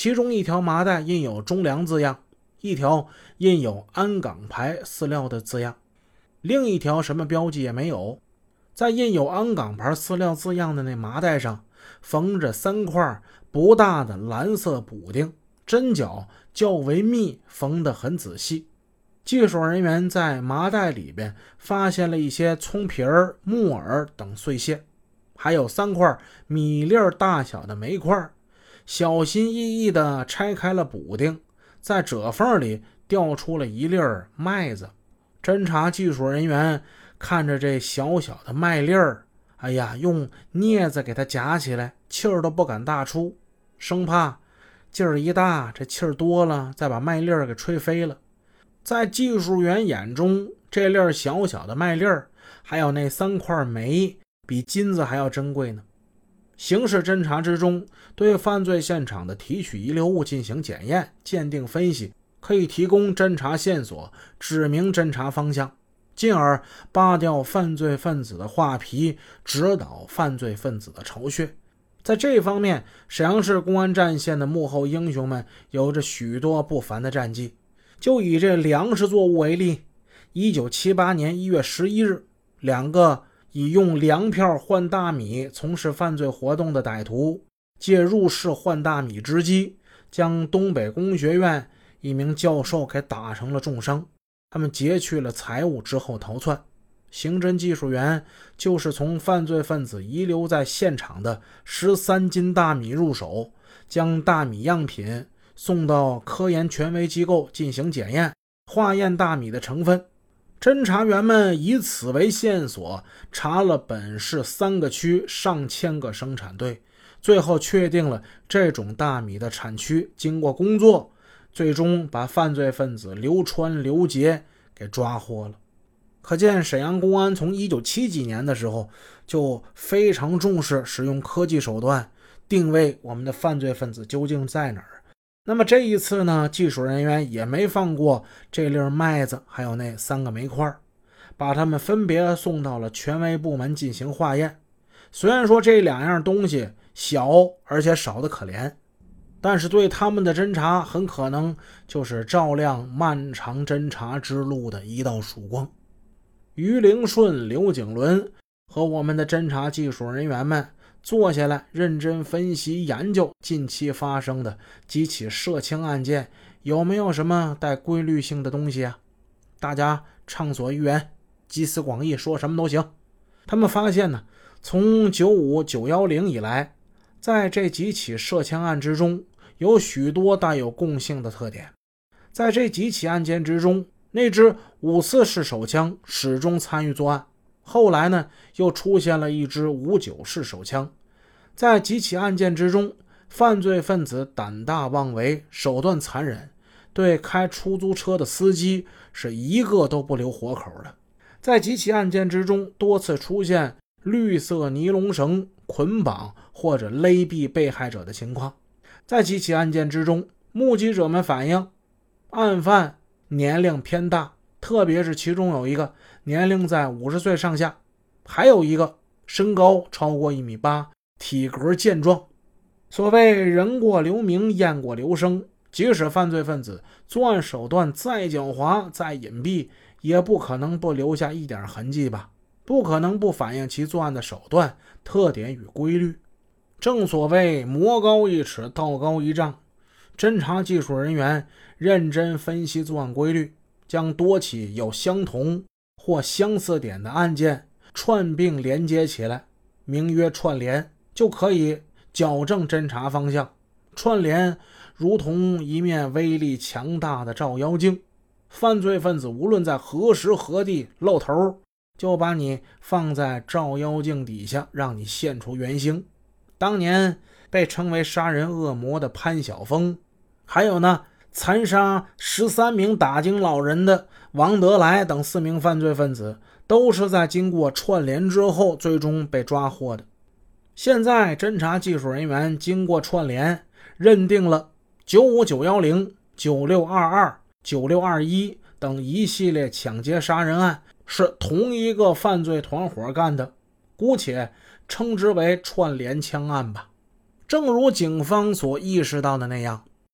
其中一条麻袋印有“中粮”字样，一条印有“安港牌饲料”的字样，另一条什么标记也没有。在印有“安港牌饲料”字样的那麻袋上，缝着三块不大的蓝色补丁，针脚较为密，缝得很仔细。技术人员在麻袋里边发现了一些葱皮儿、木耳等碎屑，还有三块米粒大小的煤块。小心翼翼地拆开了补丁，在褶缝里掉出了一粒麦子。侦查技术人员看着这小小的麦粒儿，哎呀，用镊子给它夹起来，气儿都不敢大出，生怕劲儿一大，这气儿多了，再把麦粒儿给吹飞了。在技术员眼中，这粒小小的麦粒儿，还有那三块煤，比金子还要珍贵呢。刑事侦查之中，对犯罪现场的提取遗留物进行检验、鉴定、分析，可以提供侦查线索，指明侦查方向，进而扒掉犯罪分子的画皮，指导犯罪分子的巢穴。在这方面，沈阳市公安战线的幕后英雄们有着许多不凡的战绩。就以这粮食作物为例，一九七八年一月十一日，两个以用粮票换大米从事犯罪活动的歹徒，借入室换大米之机，将东北工学院一名教授给打成了重伤。他们劫去了财物之后逃窜。刑侦技术员就是从犯罪分子遗留在现场的十三斤大米入手，将大米样品。送到科研权威机构进行检验，化验大米的成分。侦查员们以此为线索，查了本市三个区上千个生产队，最后确定了这种大米的产区。经过工作，最终把犯罪分子刘川、刘杰给抓获了。可见，沈阳公安从一九七几年的时候就非常重视使用科技手段定位我们的犯罪分子究竟在哪儿。那么这一次呢，技术人员也没放过这粒麦子，还有那三个煤块，把他们分别送到了权威部门进行化验。虽然说这两样东西小，而且少得可怜，但是对他们的侦查很可能就是照亮漫长侦查之路的一道曙光。于灵顺、刘景伦和我们的侦查技术人员们。坐下来认真分析研究近期发生的几起涉枪案件，有没有什么带规律性的东西啊？大家畅所欲言，集思广益，说什么都行。他们发现呢，从九五九幺零以来，在这几起涉枪案之中，有许多带有共性的特点。在这几起案件之中，那支五四式手枪始终参与作案。后来呢，又出现了一支五九式手枪。在几起案件之中，犯罪分子胆大妄为，手段残忍，对开出租车的司机是一个都不留活口的。在几起案件之中，多次出现绿色尼龙绳捆绑或者勒毙被害者的情况。在几起案件之中，目击者们反映，案犯年龄偏大，特别是其中有一个。年龄在五十岁上下，还有一个身高超过一米八，体格健壮。所谓人过留名，雁过留声。即使犯罪分子作案手段再狡猾、再隐蔽，也不可能不留下一点痕迹吧？不可能不反映其作案的手段特点与规律。正所谓魔高一尺，道高一丈。侦查技术人员认真分析作案规律，将多起有相同。或相似点的案件串并连接起来，名曰串联，就可以矫正侦查方向。串联如同一面威力强大的照妖镜，犯罪分子无论在何时何地露头，就把你放在照妖镜底下，让你现出原形。当年被称为杀人恶魔的潘晓峰，还有呢，残杀十三名打更老人的。王德来等四名犯罪分子都是在经过串联之后，最终被抓获的。现在侦查技术人员经过串联，认定了九五九幺零、九六二二、九六二一等一系列抢劫杀人案是同一个犯罪团伙干的，姑且称之为串联枪案吧。正如警方所意识到的那样，